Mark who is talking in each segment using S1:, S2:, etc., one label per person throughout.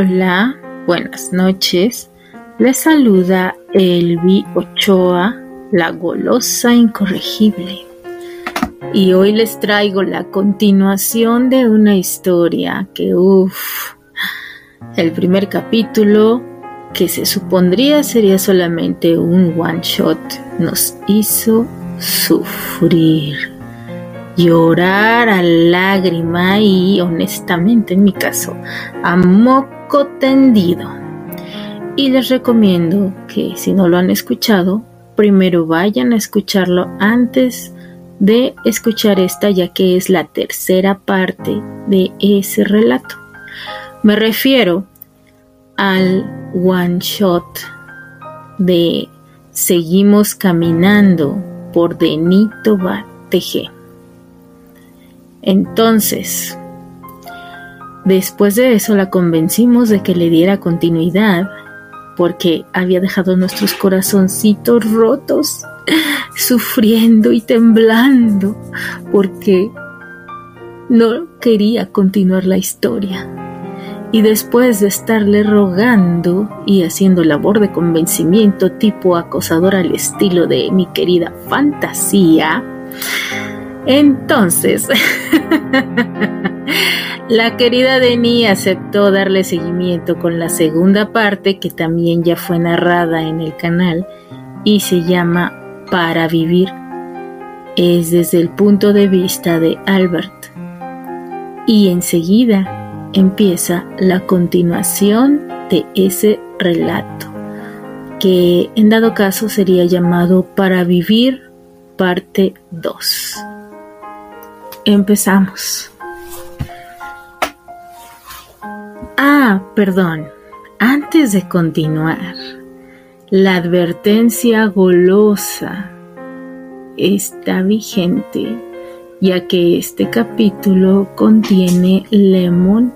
S1: Hola, buenas noches. Les saluda Elvi Ochoa, la golosa incorregible. Y hoy les traigo la continuación de una historia que, uff, el primer capítulo, que se supondría sería solamente un one shot, nos hizo sufrir, llorar a lágrima y, honestamente, en mi caso, a moco tendido. Y les recomiendo que si no lo han escuchado, primero vayan a escucharlo antes de escuchar esta, ya que es la tercera parte de ese relato. Me refiero al one shot de Seguimos caminando por Denito Batege. Entonces, después de eso la convencimos de que le diera continuidad porque había dejado nuestros corazoncitos rotos, sufriendo y temblando, porque no quería continuar la historia. Y después de estarle rogando y haciendo labor de convencimiento tipo acosador al estilo de mi querida fantasía, entonces La querida Denny aceptó darle seguimiento con la segunda parte que también ya fue narrada en el canal y se llama Para vivir. Es desde el punto de vista de Albert. Y enseguida empieza la continuación de ese relato, que en dado caso sería llamado Para vivir parte 2. Empezamos. Ah, perdón. Antes de continuar, la advertencia golosa está vigente, ya que este capítulo contiene lemon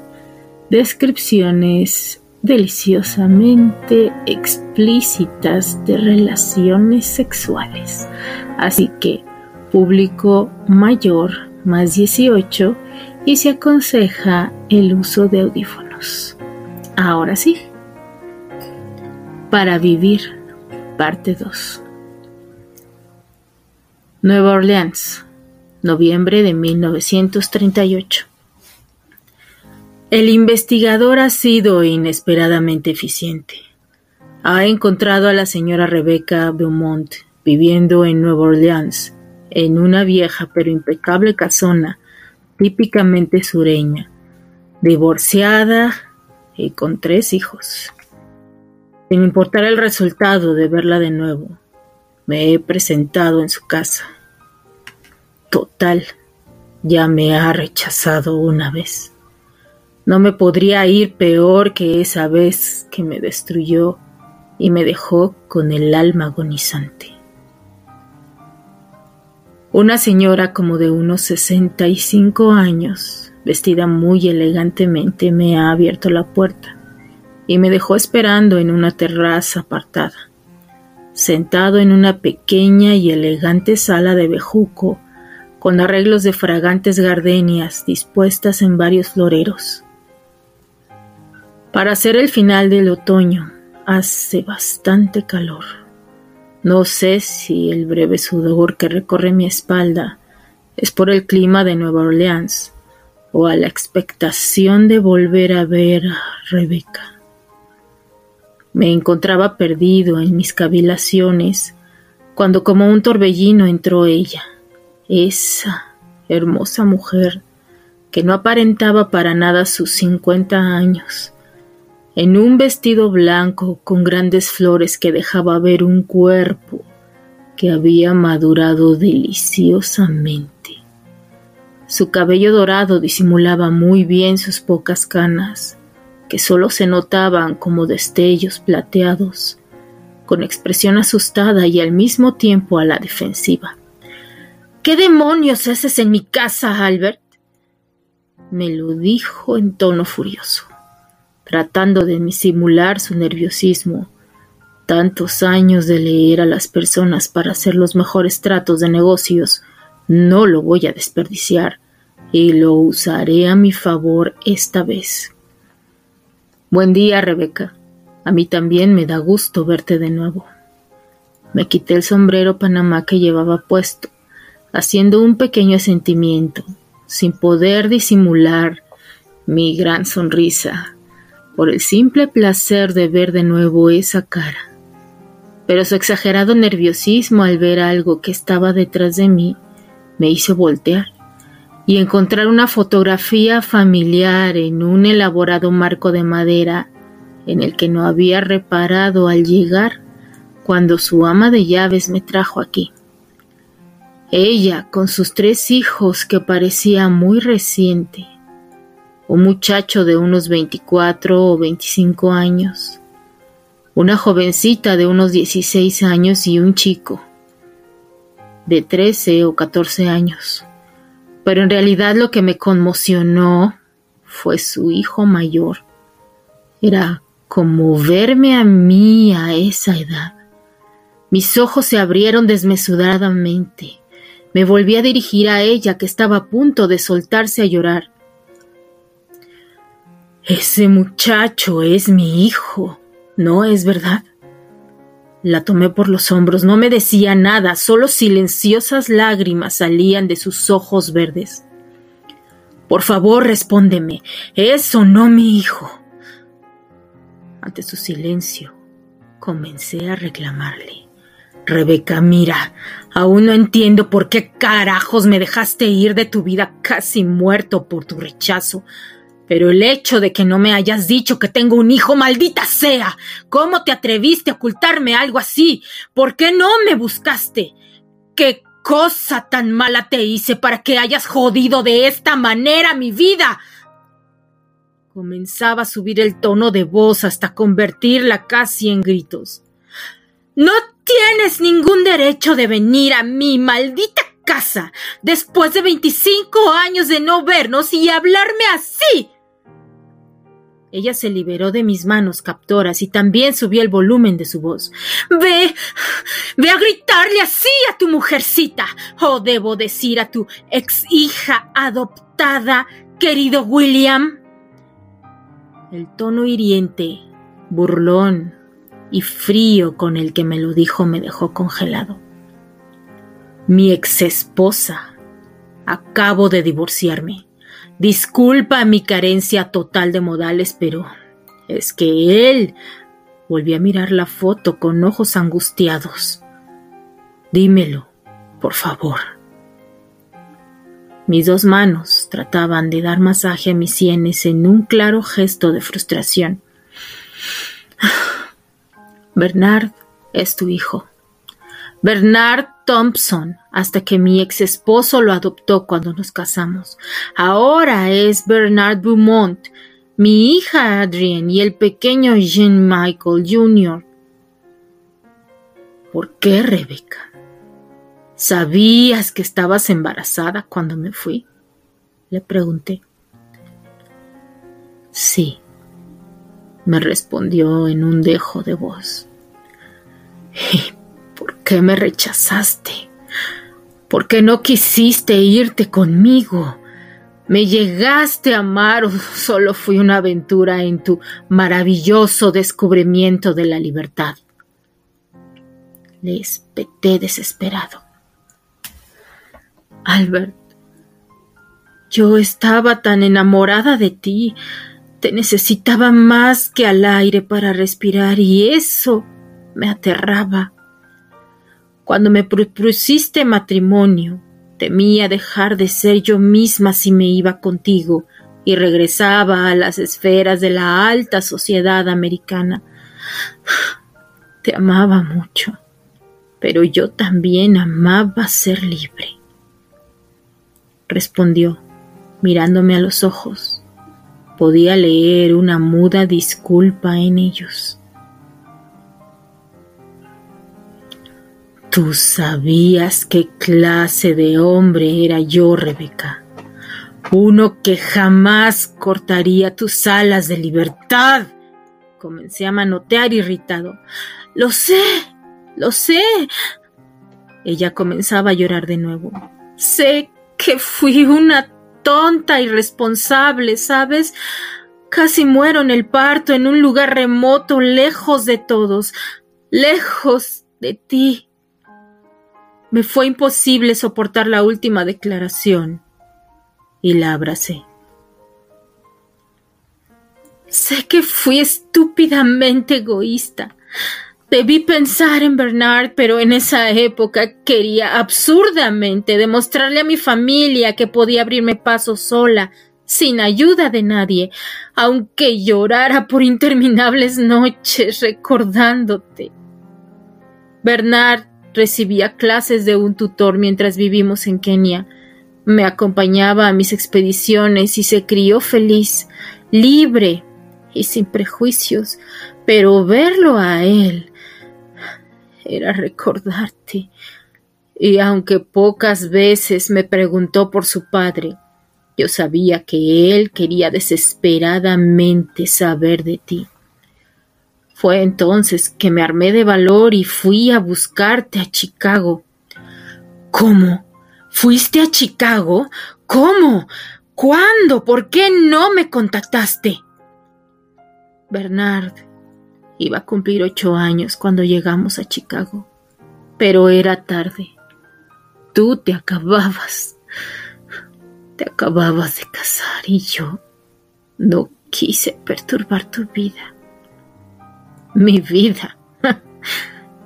S1: descripciones deliciosamente explícitas de relaciones sexuales. Así que público mayor más 18 y se aconseja el uso de audífonos. Ahora sí. Para vivir, parte 2. Nueva Orleans, noviembre de 1938. El investigador ha sido inesperadamente eficiente. Ha encontrado a la señora Rebecca Beaumont viviendo en Nueva Orleans, en una vieja pero impecable casona típicamente sureña, divorciada y con tres hijos. Sin importar el resultado de verla de nuevo, me he presentado en su casa. Total, ya me ha rechazado una vez. No me podría ir peor que esa vez que me destruyó y me dejó con el alma agonizante. Una señora como de unos sesenta y cinco años vestida muy elegantemente, me ha abierto la puerta y me dejó esperando en una terraza apartada, sentado en una pequeña y elegante sala de bejuco con arreglos de fragantes gardenias dispuestas en varios floreros. Para ser el final del otoño hace bastante calor. No sé si el breve sudor que recorre mi espalda es por el clima de Nueva Orleans o a la expectación de volver a ver a Rebeca. Me encontraba perdido en mis cavilaciones cuando como un torbellino entró ella, esa hermosa mujer que no aparentaba para nada sus cincuenta años, en un vestido blanco con grandes flores que dejaba ver un cuerpo que había madurado deliciosamente. Su cabello dorado disimulaba muy bien sus pocas canas, que solo se notaban como destellos plateados, con expresión asustada y al mismo tiempo a la defensiva. ¿Qué demonios haces en mi casa, Albert? me lo dijo en tono furioso, tratando de disimular su nerviosismo. Tantos años de leer a las personas para hacer los mejores tratos de negocios, no lo voy a desperdiciar y lo usaré a mi favor esta vez. Buen día, Rebeca. A mí también me da gusto verte de nuevo. Me quité el sombrero panamá que llevaba puesto, haciendo un pequeño asentimiento, sin poder disimular mi gran sonrisa, por el simple placer de ver de nuevo esa cara. Pero su exagerado nerviosismo al ver algo que estaba detrás de mí me hizo voltear y encontrar una fotografía familiar en un elaborado marco de madera en el que no había reparado al llegar cuando su ama de llaves me trajo aquí. Ella con sus tres hijos que parecía muy reciente, un muchacho de unos 24 o 25 años, una jovencita de unos 16 años y un chico de 13 o 14 años. Pero en realidad lo que me conmocionó fue su hijo mayor. Era como verme a mí a esa edad. Mis ojos se abrieron desmesuradamente. Me volví a dirigir a ella que estaba a punto de soltarse a llorar. Ese muchacho es mi hijo, ¿no es verdad? La tomé por los hombros, no me decía nada, solo silenciosas lágrimas salían de sus ojos verdes. Por favor, respóndeme, ¿es o no mi hijo? Ante su silencio, comencé a reclamarle. Rebeca, mira, aún no entiendo por qué carajos me dejaste ir de tu vida casi muerto por tu rechazo. Pero el hecho de que no me hayas dicho que tengo un hijo, maldita sea. ¿Cómo te atreviste a ocultarme algo así? ¿Por qué no me buscaste? ¿Qué cosa tan mala te hice para que hayas jodido de esta manera mi vida? Comenzaba a subir el tono de voz hasta convertirla casi en gritos. No tienes ningún derecho de venir a mi maldita casa después de 25 años de no vernos y hablarme así. Ella se liberó de mis manos captoras y también subió el volumen de su voz. Ve, ve a gritarle así a tu mujercita, o debo decir a tu ex hija adoptada, querido William. El tono hiriente, burlón y frío con el que me lo dijo me dejó congelado. Mi ex esposa. Acabo de divorciarme. Disculpa mi carencia total de modales, pero es que él volvió a mirar la foto con ojos angustiados. Dímelo, por favor. Mis dos manos trataban de dar masaje a mis sienes en un claro gesto de frustración. Bernard es tu hijo. Bernard Thompson, hasta que mi ex esposo lo adoptó cuando nos casamos. Ahora es Bernard Beaumont, mi hija Adrienne y el pequeño Jean Michael Jr. ¿Por qué, Rebeca? ¿Sabías que estabas embarazada cuando me fui? Le pregunté. Sí, me respondió en un dejo de voz. ¿Por qué me rechazaste? ¿Por qué no quisiste irte conmigo? ¿Me llegaste a amar o solo fui una aventura en tu maravilloso descubrimiento de la libertad? Le espeté desesperado. Albert, yo estaba tan enamorada de ti, te necesitaba más que al aire para respirar y eso me aterraba. Cuando me propusiste matrimonio, temía dejar de ser yo misma si me iba contigo y regresaba a las esferas de la alta sociedad americana. Te amaba mucho, pero yo también amaba ser libre. Respondió, mirándome a los ojos. Podía leer una muda disculpa en ellos. Tú sabías qué clase de hombre era yo, Rebeca. Uno que jamás cortaría tus alas de libertad. Comencé a manotear irritado. Lo sé, lo sé. Ella comenzaba a llorar de nuevo. Sé que fui una tonta irresponsable, ¿sabes? Casi muero en el parto, en un lugar remoto, lejos de todos, lejos de ti. Me fue imposible soportar la última declaración y la abracé. Sé que fui estúpidamente egoísta. Debí pensar en Bernard, pero en esa época quería absurdamente demostrarle a mi familia que podía abrirme paso sola, sin ayuda de nadie, aunque llorara por interminables noches recordándote. Bernard Recibía clases de un tutor mientras vivimos en Kenia. Me acompañaba a mis expediciones y se crió feliz, libre y sin prejuicios, pero verlo a él era recordarte. Y aunque pocas veces me preguntó por su padre, yo sabía que él quería desesperadamente saber de ti. Fue entonces que me armé de valor y fui a buscarte a Chicago. ¿Cómo? ¿Fuiste a Chicago? ¿Cómo? ¿Cuándo? ¿Por qué no me contactaste? Bernard iba a cumplir ocho años cuando llegamos a Chicago, pero era tarde. Tú te acababas, te acababas de casar y yo no quise perturbar tu vida. Mi vida.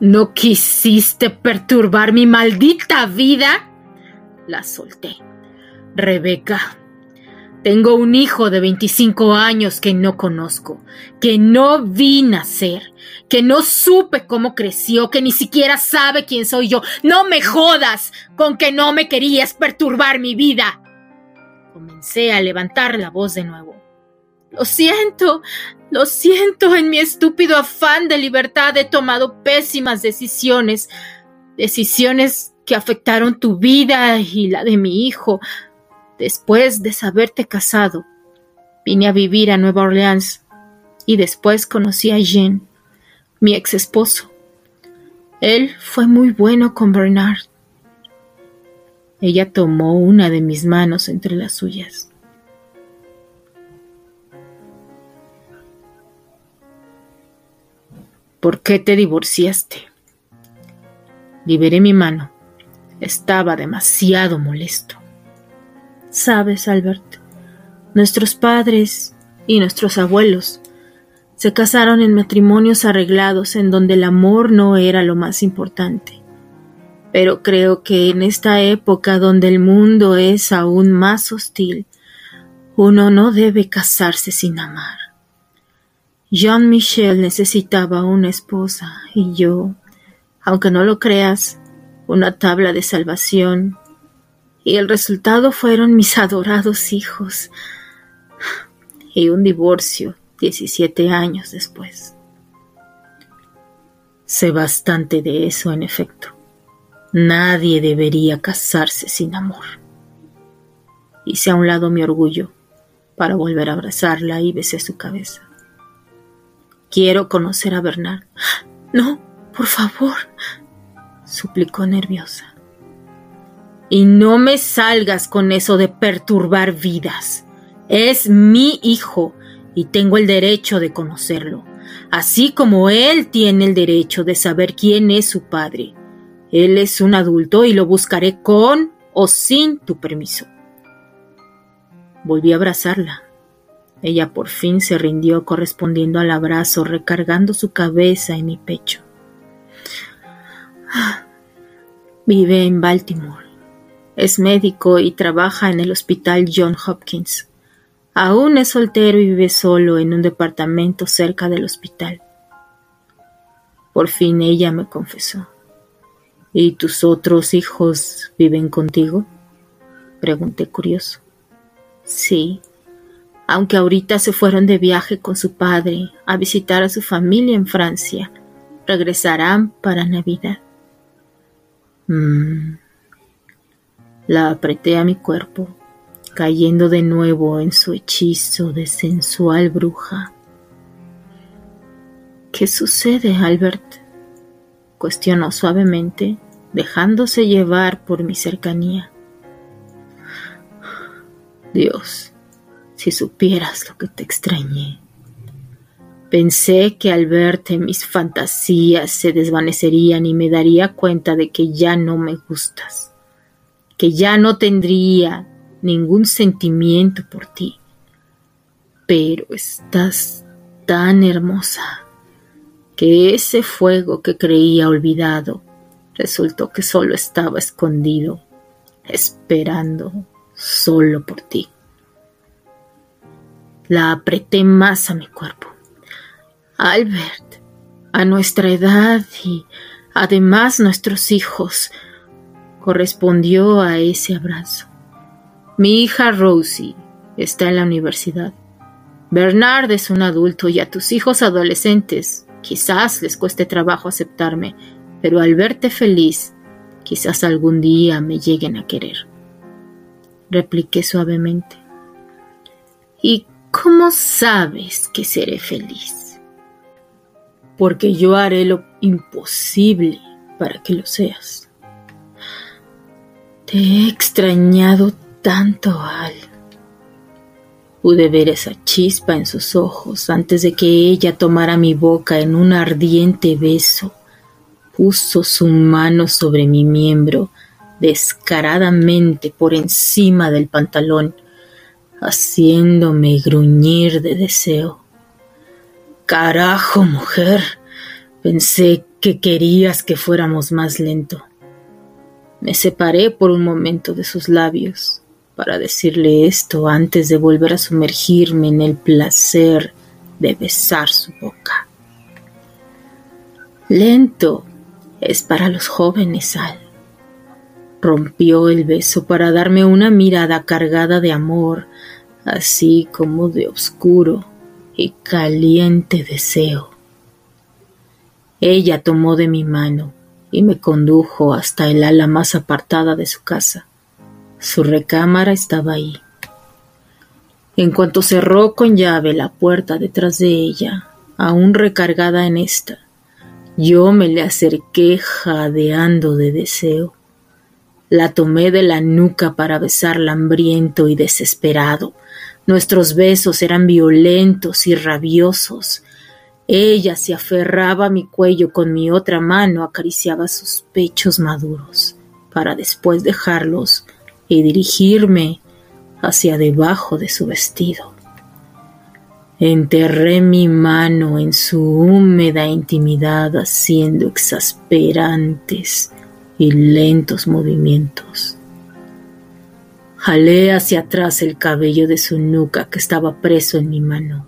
S1: ¿No quisiste perturbar mi maldita vida? La solté. Rebeca, tengo un hijo de 25 años que no conozco, que no vi nacer, que no supe cómo creció, que ni siquiera sabe quién soy yo. No me jodas con que no me querías perturbar mi vida. Comencé a levantar la voz de nuevo. Lo siento, lo siento, en mi estúpido afán de libertad he tomado pésimas decisiones, decisiones que afectaron tu vida y la de mi hijo. Después de saberte casado, vine a vivir a Nueva Orleans y después conocí a Jean, mi ex esposo. Él fue muy bueno con Bernard. Ella tomó una de mis manos entre las suyas. ¿Por qué te divorciaste? Liberé mi mano. Estaba demasiado molesto. Sabes, Albert, nuestros padres y nuestros abuelos se casaron en matrimonios arreglados en donde el amor no era lo más importante. Pero creo que en esta época donde el mundo es aún más hostil, uno no debe casarse sin amar. Jean Michel necesitaba una esposa y yo, aunque no lo creas, una tabla de salvación. Y el resultado fueron mis adorados hijos y un divorcio 17 años después. Sé bastante de eso, en efecto. Nadie debería casarse sin amor. Hice a un lado mi orgullo para volver a abrazarla y besé su cabeza. Quiero conocer a Bernard. No, por favor, suplicó nerviosa. Y no me salgas con eso de perturbar vidas. Es mi hijo y tengo el derecho de conocerlo, así como él tiene el derecho de saber quién es su padre. Él es un adulto y lo buscaré con o sin tu permiso. Volví a abrazarla. Ella por fin se rindió correspondiendo al abrazo, recargando su cabeza en mi pecho. Vive en Baltimore. Es médico y trabaja en el hospital John Hopkins. Aún es soltero y vive solo en un departamento cerca del hospital. Por fin ella me confesó. ¿Y tus otros hijos viven contigo? Pregunté curioso. Sí, aunque ahorita se fueron de viaje con su padre a visitar a su familia en Francia. Regresarán para Navidad. Mm. La apreté a mi cuerpo, cayendo de nuevo en su hechizo de sensual bruja. ¿Qué sucede, Albert? cuestionó suavemente, dejándose llevar por mi cercanía. Dios, si supieras lo que te extrañé. Pensé que al verte mis fantasías se desvanecerían y me daría cuenta de que ya no me gustas, que ya no tendría ningún sentimiento por ti. Pero estás tan hermosa que ese fuego que creía olvidado resultó que solo estaba escondido, esperando solo por ti. La apreté más a mi cuerpo. Albert, a nuestra edad y además nuestros hijos, correspondió a ese abrazo. Mi hija Rosie está en la universidad. Bernard es un adulto y a tus hijos adolescentes quizás les cueste trabajo aceptarme, pero al verte feliz, quizás algún día me lleguen a querer. Repliqué suavemente. ¿Y cómo sabes que seré feliz? Porque yo haré lo imposible para que lo seas. Te he extrañado tanto, Al. Pude ver esa chispa en sus ojos antes de que ella tomara mi boca en un ardiente beso. Puso su mano sobre mi miembro descaradamente por encima del pantalón, haciéndome gruñir de deseo. Carajo, mujer. Pensé que querías que fuéramos más lento. Me separé por un momento de sus labios para decirle esto antes de volver a sumergirme en el placer de besar su boca. Lento es para los jóvenes, Al. Rompió el beso para darme una mirada cargada de amor, así como de oscuro y caliente deseo. Ella tomó de mi mano y me condujo hasta el ala más apartada de su casa. Su recámara estaba ahí. En cuanto cerró con llave la puerta detrás de ella, aún recargada en esta, yo me le acerqué jadeando de deseo. La tomé de la nuca para besarla hambriento y desesperado. Nuestros besos eran violentos y rabiosos. Ella se aferraba a mi cuello con mi otra mano, acariciaba sus pechos maduros, para después dejarlos y dirigirme hacia debajo de su vestido. Enterré mi mano en su húmeda intimidad haciendo exasperantes y lentos movimientos. Jalé hacia atrás el cabello de su nuca que estaba preso en mi mano.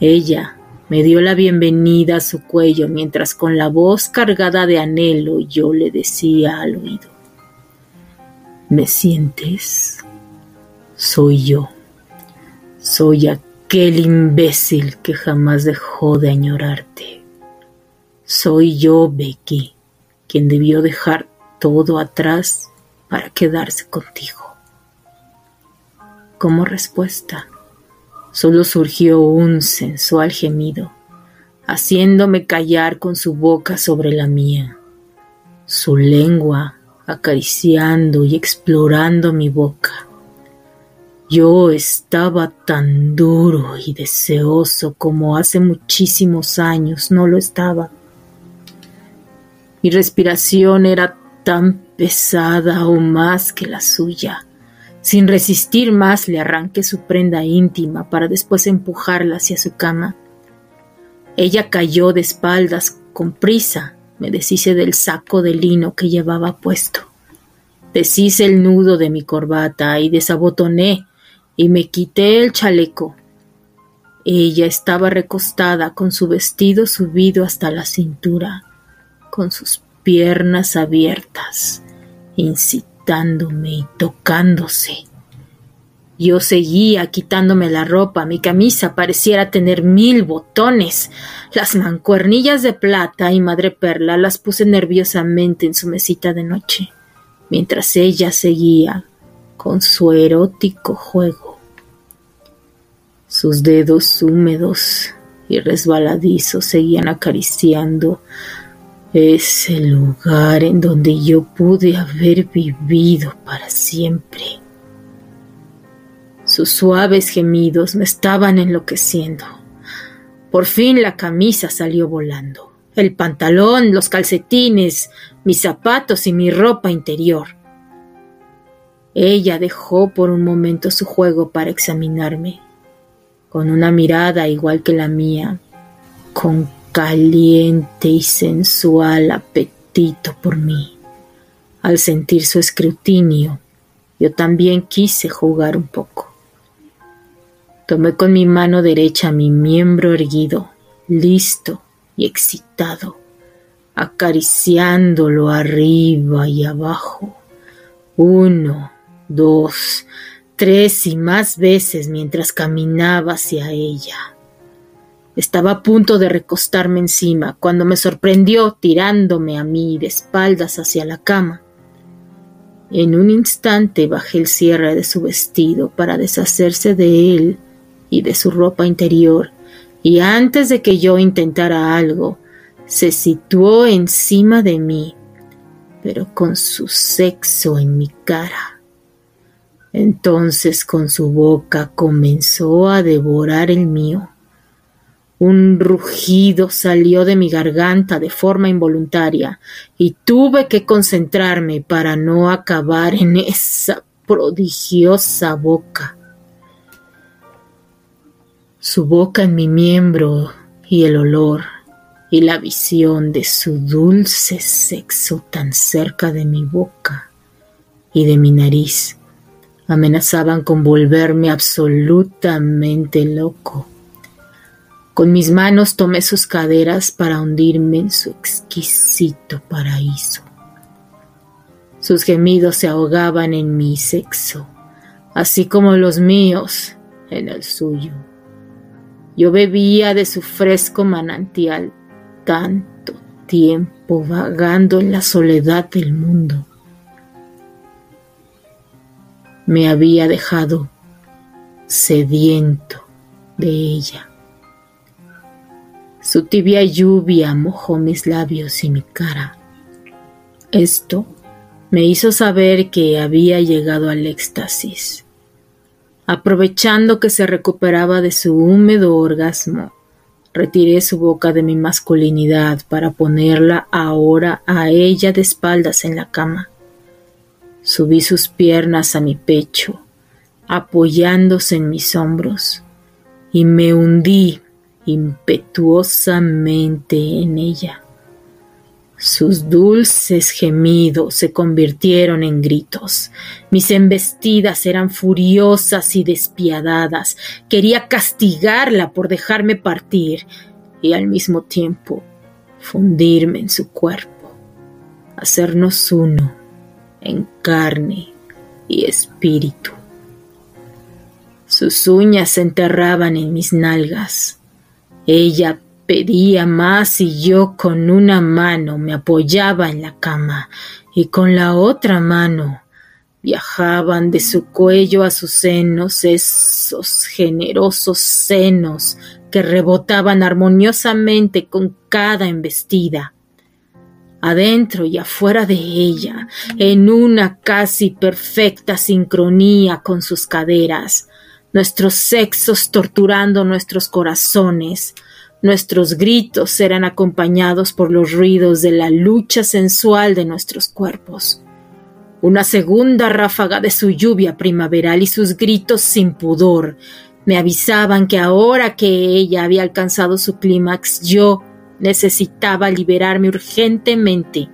S1: Ella me dio la bienvenida a su cuello mientras con la voz cargada de anhelo yo le decía al oído ¿Me sientes? Soy yo. Soy aquel imbécil que jamás dejó de añorarte. Soy yo, Becky, quien debió dejar todo atrás para quedarse contigo. Como respuesta, solo surgió un sensual gemido, haciéndome callar con su boca sobre la mía. Su lengua acariciando y explorando mi boca. Yo estaba tan duro y deseoso como hace muchísimos años no lo estaba. Mi respiración era tan pesada o más que la suya. Sin resistir más le arranqué su prenda íntima para después empujarla hacia su cama. Ella cayó de espaldas con prisa me deshice del saco de lino que llevaba puesto. Deshice el nudo de mi corbata y desabotoné y me quité el chaleco. Ella estaba recostada con su vestido subido hasta la cintura, con sus piernas abiertas, incitándome y tocándose. Yo seguía quitándome la ropa, mi camisa pareciera tener mil botones. Las mancuernillas de plata y madre perla las puse nerviosamente en su mesita de noche, mientras ella seguía con su erótico juego. Sus dedos húmedos y resbaladizos seguían acariciando ese lugar en donde yo pude haber vivido para siempre Sus suaves gemidos me estaban enloqueciendo. Por fin la camisa salió volando, el pantalón, los calcetines, mis zapatos y mi ropa interior. Ella dejó por un momento su juego para examinarme, con una mirada igual que la mía, con caliente y sensual apetito por mí. Al sentir su escrutinio, yo también quise jugar un poco. Tomé con mi mano derecha mi miembro erguido, listo y excitado, acariciándolo arriba y abajo. Uno, dos, tres y más veces mientras caminaba hacia ella. Estaba a punto de recostarme encima cuando me sorprendió tirándome a mí de espaldas hacia la cama. En un instante bajé el cierre de su vestido para deshacerse de él y de su ropa interior, y antes de que yo intentara algo, se situó encima de mí, pero con su sexo en mi cara. Entonces con su boca comenzó a devorar el mío. Un rugido salió de mi garganta de forma involuntaria y tuve que concentrarme para no acabar en esa prodigiosa boca. Su boca en mi miembro y el olor y la visión de su dulce sexo tan cerca de mi boca y de mi nariz amenazaban con volverme absolutamente loco. Con mis manos tomé sus caderas para hundirme en su exquisito paraíso. Sus gemidos se ahogaban en mi sexo, así como los míos en el suyo. Yo bebía de su fresco manantial tanto tiempo vagando en la soledad del mundo. Me había dejado sediento de ella. Su tibia lluvia mojó mis labios y mi cara. Esto me hizo saber que había llegado al éxtasis. Aprovechando que se recuperaba de su húmedo orgasmo, retiré su boca de mi masculinidad para ponerla ahora a ella de espaldas en la cama. Subí sus piernas a mi pecho, apoyándose en mis hombros, y me hundí impetuosamente en ella. Sus dulces gemidos se convirtieron en gritos. Mis embestidas eran furiosas y despiadadas. Quería castigarla por dejarme partir y al mismo tiempo fundirme en su cuerpo, hacernos uno en carne y espíritu. Sus uñas se enterraban en mis nalgas ella pedía más y yo con una mano me apoyaba en la cama y con la otra mano viajaban de su cuello a sus senos esos generosos senos que rebotaban armoniosamente con cada embestida. Adentro y afuera de ella, en una casi perfecta sincronía con sus caderas, nuestros sexos torturando nuestros corazones. Nuestros gritos eran acompañados por los ruidos de la lucha sensual de nuestros cuerpos. Una segunda ráfaga de su lluvia primaveral y sus gritos sin pudor me avisaban que ahora que ella había alcanzado su clímax, yo necesitaba liberarme urgentemente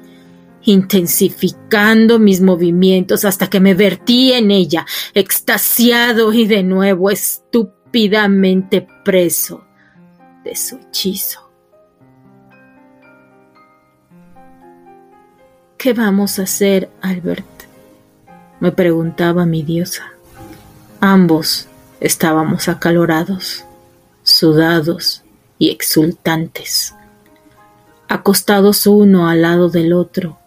S1: intensificando mis movimientos hasta que me vertí en ella, extasiado y de nuevo estúpidamente preso de su hechizo. ¿Qué vamos a hacer, Albert? me preguntaba mi diosa. Ambos estábamos acalorados, sudados y exultantes, acostados uno al lado del otro,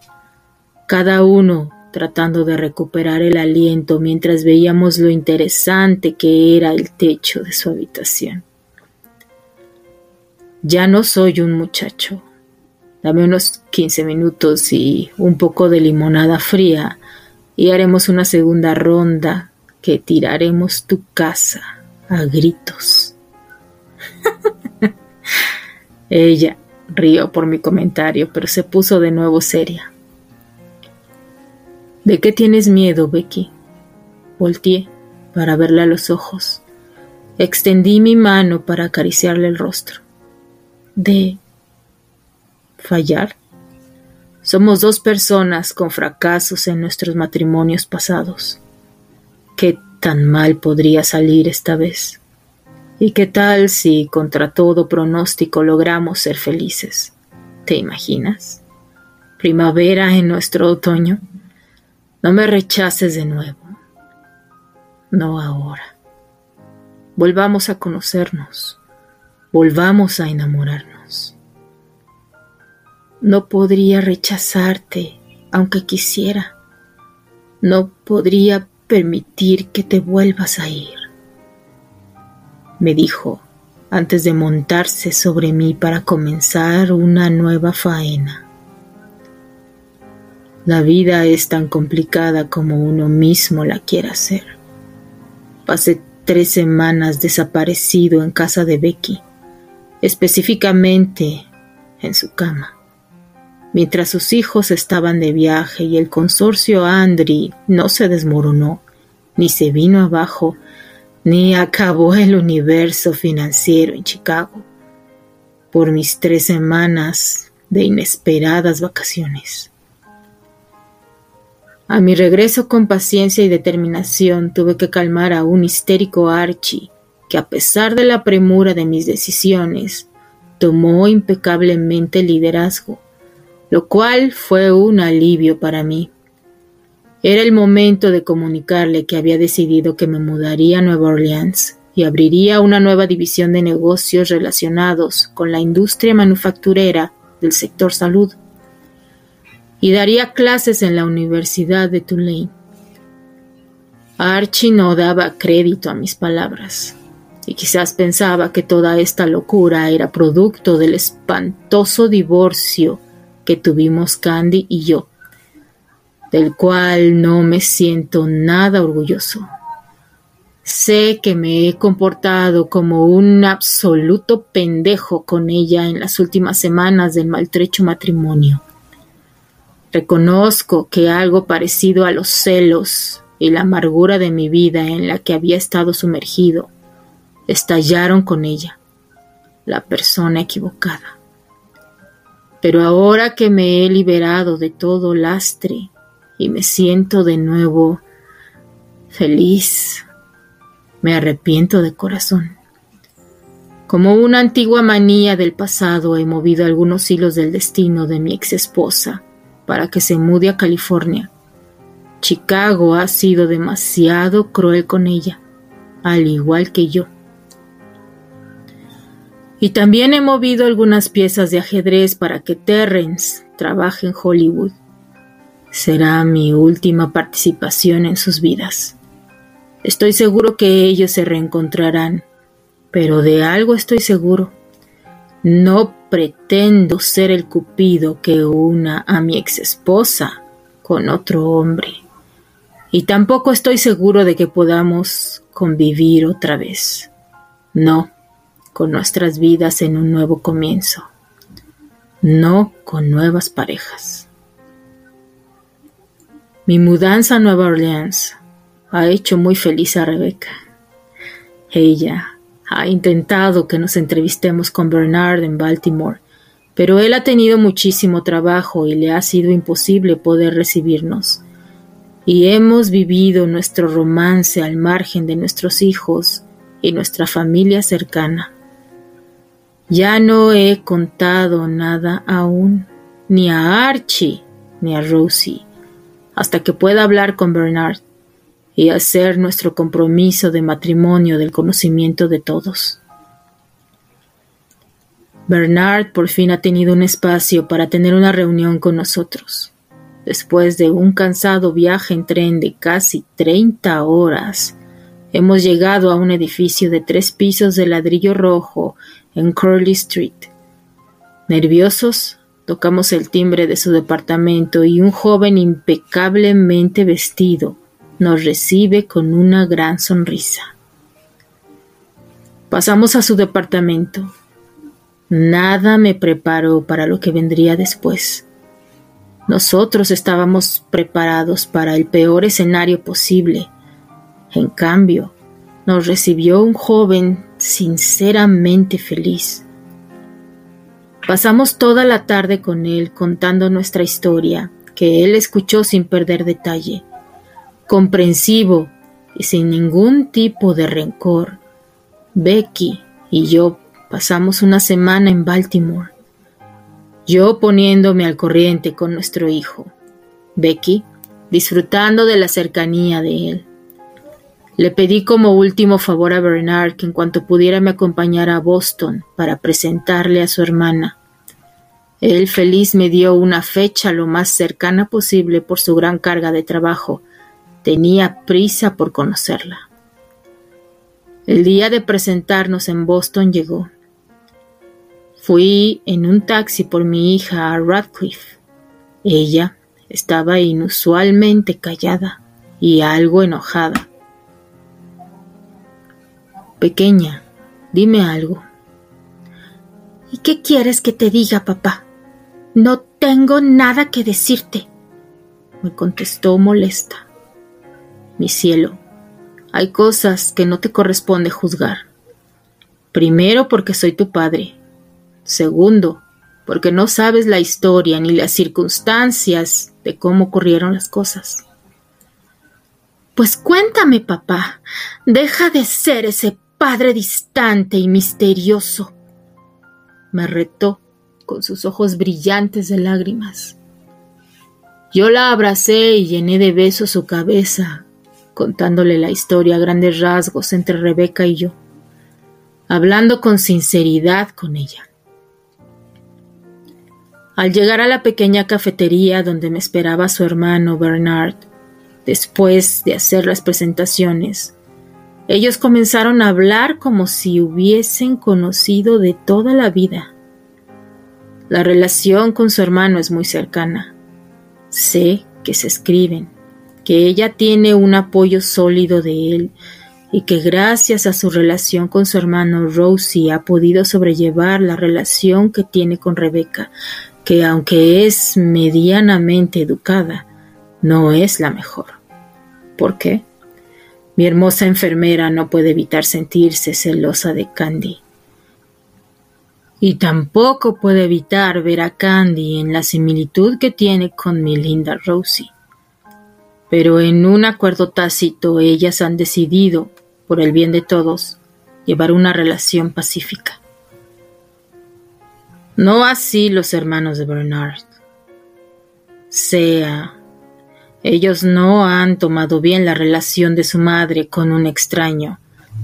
S1: cada uno tratando de recuperar el aliento mientras veíamos lo interesante que era el techo de su habitación. Ya no soy un muchacho. Dame unos 15 minutos y un poco de limonada fría y haremos una segunda ronda que tiraremos tu casa a gritos. Ella rió por mi comentario, pero se puso de nuevo seria. ¿De qué tienes miedo, Becky? Volteé para verle a los ojos. Extendí mi mano para acariciarle el rostro. ¿De fallar? Somos dos personas con fracasos en nuestros matrimonios pasados. ¿Qué tan mal podría salir esta vez? ¿Y qué tal si, contra todo pronóstico, logramos ser felices? ¿Te imaginas? Primavera en nuestro otoño. No me rechaces de nuevo. No ahora. Volvamos a conocernos. Volvamos a enamorarnos. No podría rechazarte, aunque quisiera. No podría permitir que te vuelvas a ir. Me dijo, antes de montarse sobre mí para comenzar una nueva faena. La vida es tan complicada como uno mismo la quiere hacer. Pasé tres semanas desaparecido en casa de Becky, específicamente en su cama mientras sus hijos estaban de viaje y el consorcio Andri no se desmoronó, ni se vino abajo, ni acabó el universo financiero en Chicago, por mis tres semanas de inesperadas vacaciones. A mi regreso con paciencia y determinación tuve que calmar a un histérico Archie, que a pesar de la premura de mis decisiones, tomó impecablemente el liderazgo lo cual fue un alivio para mí. Era el momento de comunicarle que había decidido que me mudaría a Nueva Orleans y abriría una nueva división de negocios relacionados con la industria manufacturera del sector salud. Y daría clases en la Universidad de Tulane. Archie no daba crédito a mis palabras, y quizás pensaba que toda esta locura era producto del espantoso divorcio que tuvimos Candy y yo, del cual no me siento nada orgulloso. Sé que me he comportado como un absoluto pendejo con ella en las últimas semanas del maltrecho matrimonio. Reconozco que algo parecido a los celos y la amargura de mi vida en la que había estado sumergido estallaron con ella, la persona equivocada. Pero ahora que me he liberado de todo lastre y me siento de nuevo feliz, me arrepiento de corazón. Como una antigua manía del pasado he movido algunos hilos del destino de mi ex esposa para que se mude a California. Chicago ha sido demasiado cruel con ella, al igual que yo. Y también he movido algunas piezas de ajedrez para que Terrence trabaje en Hollywood. Será mi última participación en sus vidas. Estoy seguro que ellos se reencontrarán, pero de algo estoy seguro. No pretendo ser el cupido que una a mi ex esposa con otro hombre. Y tampoco estoy seguro de que podamos convivir otra vez. No con nuestras vidas en un nuevo comienzo, no con nuevas parejas. Mi mudanza a Nueva Orleans ha hecho muy feliz a Rebeca. Ella ha intentado que nos entrevistemos con Bernard en Baltimore, pero él ha tenido muchísimo trabajo y le ha sido imposible poder recibirnos. Y hemos vivido nuestro romance al margen de nuestros hijos y nuestra familia cercana. Ya no he contado nada aún, ni a Archie ni a Rosie, hasta que pueda hablar con Bernard y hacer nuestro compromiso de matrimonio del conocimiento de todos. Bernard por fin ha tenido un espacio para tener una reunión con nosotros. Después de un cansado viaje en tren de casi treinta horas, hemos llegado a un edificio de tres pisos de ladrillo rojo en Curly Street. Nerviosos, tocamos el timbre de su departamento y un joven impecablemente vestido nos recibe con una gran sonrisa. Pasamos a su departamento. Nada me preparó para lo que vendría después. Nosotros estábamos preparados para el peor escenario posible. En cambio, nos recibió un joven sinceramente feliz. Pasamos toda la tarde con él contando nuestra historia, que él escuchó sin perder detalle, comprensivo y sin ningún tipo de rencor. Becky y yo pasamos una semana en Baltimore, yo poniéndome al corriente con nuestro hijo, Becky disfrutando de la cercanía de él. Le pedí como último favor a Bernard que en cuanto pudiera me acompañara a Boston para presentarle a su hermana. Él feliz me dio una fecha lo más cercana posible por su gran carga de trabajo. Tenía prisa por conocerla. El día de presentarnos en Boston llegó. Fui en un taxi por mi hija a Radcliffe. Ella estaba inusualmente callada y algo enojada. Pequeña, dime algo.
S2: ¿Y qué quieres que te diga, papá? No tengo nada que decirte, me contestó molesta.
S1: Mi cielo, hay cosas que no te corresponde juzgar. Primero porque soy tu padre. Segundo, porque no sabes la historia ni las circunstancias de cómo ocurrieron las cosas.
S2: Pues cuéntame, papá. Deja de ser ese padre distante y misterioso. Me retó con sus ojos brillantes de lágrimas.
S1: Yo la abracé y llené de besos su cabeza, contándole la historia a grandes rasgos entre Rebeca y yo, hablando con sinceridad con ella. Al llegar a la pequeña cafetería donde me esperaba su hermano Bernard, después de hacer las presentaciones, ellos comenzaron a hablar como si hubiesen conocido de toda la vida. La relación con su hermano es muy cercana. Sé que se escriben, que ella tiene un apoyo sólido de él y que gracias a su relación con su hermano Rosie ha podido sobrellevar la relación que tiene con Rebeca, que aunque es medianamente educada, no es la mejor. ¿Por qué? Mi hermosa enfermera no puede evitar sentirse celosa de Candy. Y tampoco puede evitar ver a Candy en la similitud que tiene con mi linda Rosie. Pero en un acuerdo tácito ellas han decidido, por el bien de todos, llevar una relación pacífica. No así los hermanos de Bernard. Sea ellos no han tomado bien la relación de su madre con un extraño,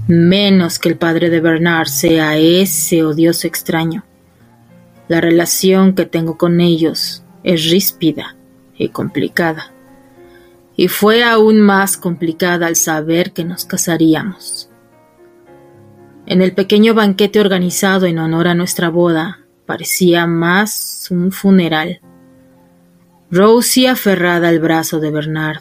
S1: menos que el padre de Bernard sea ese odioso extraño. La relación que tengo con ellos es ríspida y complicada. Y fue aún más complicada al saber que nos casaríamos. En el pequeño banquete organizado en honor a nuestra boda, parecía más un funeral Rosie aferrada al brazo de Bernard,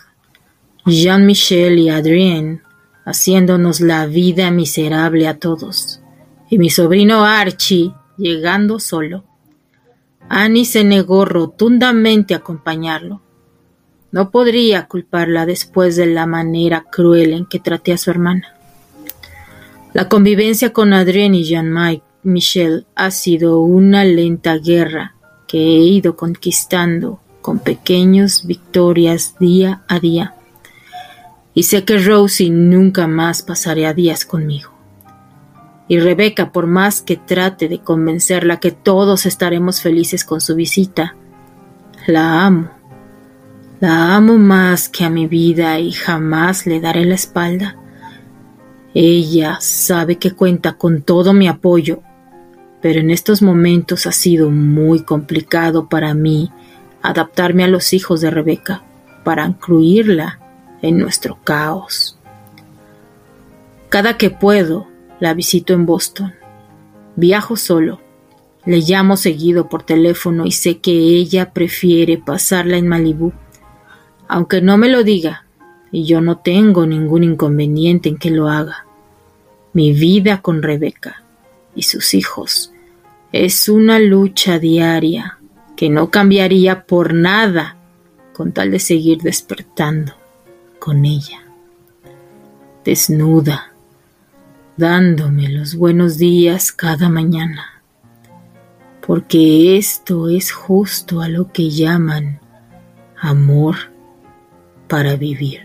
S1: Jean-Michel y Adrien haciéndonos la vida miserable a todos, y mi sobrino Archie llegando solo. Annie se negó rotundamente a acompañarlo. No podría culparla después de la manera cruel en que traté a su hermana. La convivencia con Adrien y Jean-Michel ha sido una lenta guerra que he ido conquistando con pequeñas victorias día a día. Y sé que Rosie nunca más pasará días conmigo. Y Rebeca, por más que trate de convencerla que todos estaremos felices con su visita, la amo. La amo más que a mi vida y jamás le daré la espalda. Ella sabe que cuenta con todo mi apoyo, pero en estos momentos ha sido muy complicado para mí adaptarme a los hijos de Rebeca para incluirla en nuestro caos. Cada que puedo, la visito en Boston. Viajo solo. Le llamo seguido por teléfono y sé que ella prefiere pasarla en Malibú. Aunque no me lo diga, y yo no tengo ningún inconveniente en que lo haga. Mi vida con Rebeca y sus hijos es una lucha diaria que no cambiaría por nada con tal de seguir despertando con ella, desnuda, dándome los buenos días cada mañana, porque esto es justo a lo que llaman amor para vivir.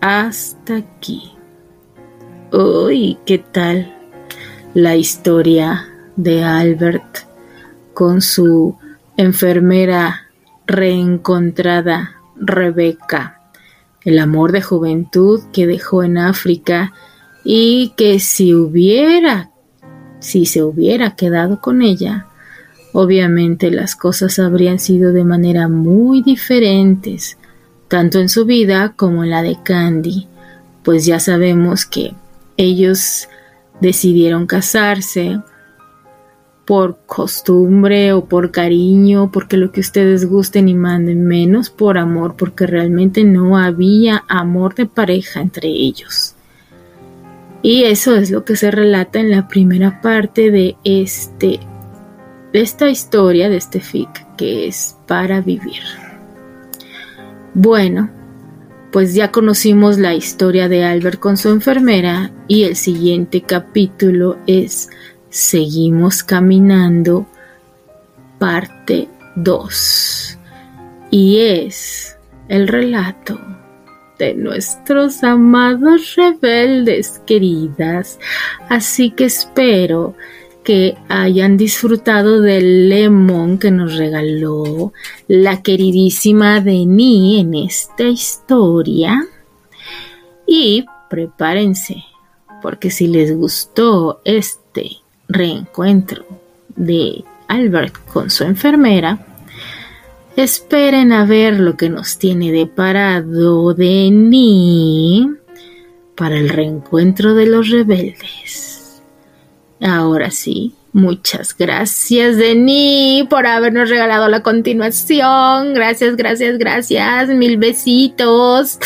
S1: Hasta aquí. Uy, ¿qué tal la historia de Albert con su enfermera reencontrada Rebeca? El amor de juventud que dejó en África y que si hubiera, si se hubiera quedado con ella, obviamente las cosas habrían sido de manera muy diferentes tanto en su vida como en la de Candy, pues ya sabemos que ellos decidieron casarse por costumbre o por cariño, porque lo que ustedes gusten y manden, menos por amor, porque realmente no había amor de pareja entre ellos. Y eso es lo que se relata en la primera parte de este esta historia de este fic que es para vivir. Bueno, pues ya conocimos la historia de Albert con su enfermera y el siguiente capítulo es Seguimos caminando, parte 2. Y es el relato de nuestros amados rebeldes, queridas. Así que espero que hayan disfrutado del lemon que nos regaló la queridísima Denis en esta historia. Y prepárense, porque si les gustó este reencuentro de Albert con su enfermera, esperen a ver lo que nos tiene deparado Denis para el reencuentro de los rebeldes. Ahora sí, muchas gracias, Denis, por habernos regalado la continuación. Gracias, gracias, gracias. Mil besitos.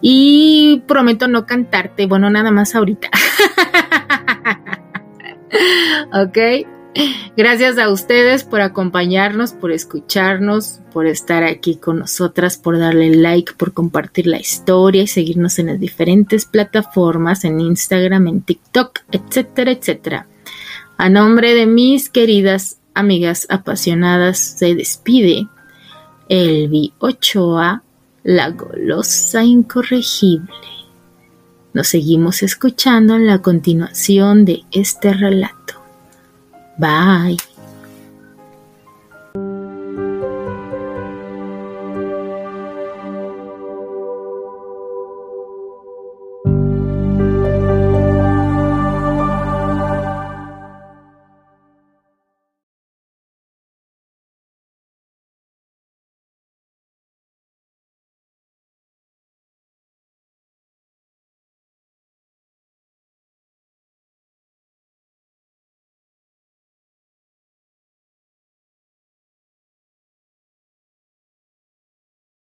S1: Y prometo no cantarte. Bueno, nada más ahorita. ok. Gracias a ustedes por acompañarnos, por escucharnos, por estar aquí con nosotras, por darle like, por compartir la historia y seguirnos en las diferentes plataformas, en Instagram, en TikTok, etcétera, etcétera. A nombre de mis queridas amigas apasionadas, se despide Elvi Ochoa, la golosa incorregible. Nos seguimos escuchando en la continuación de este relato. Bye.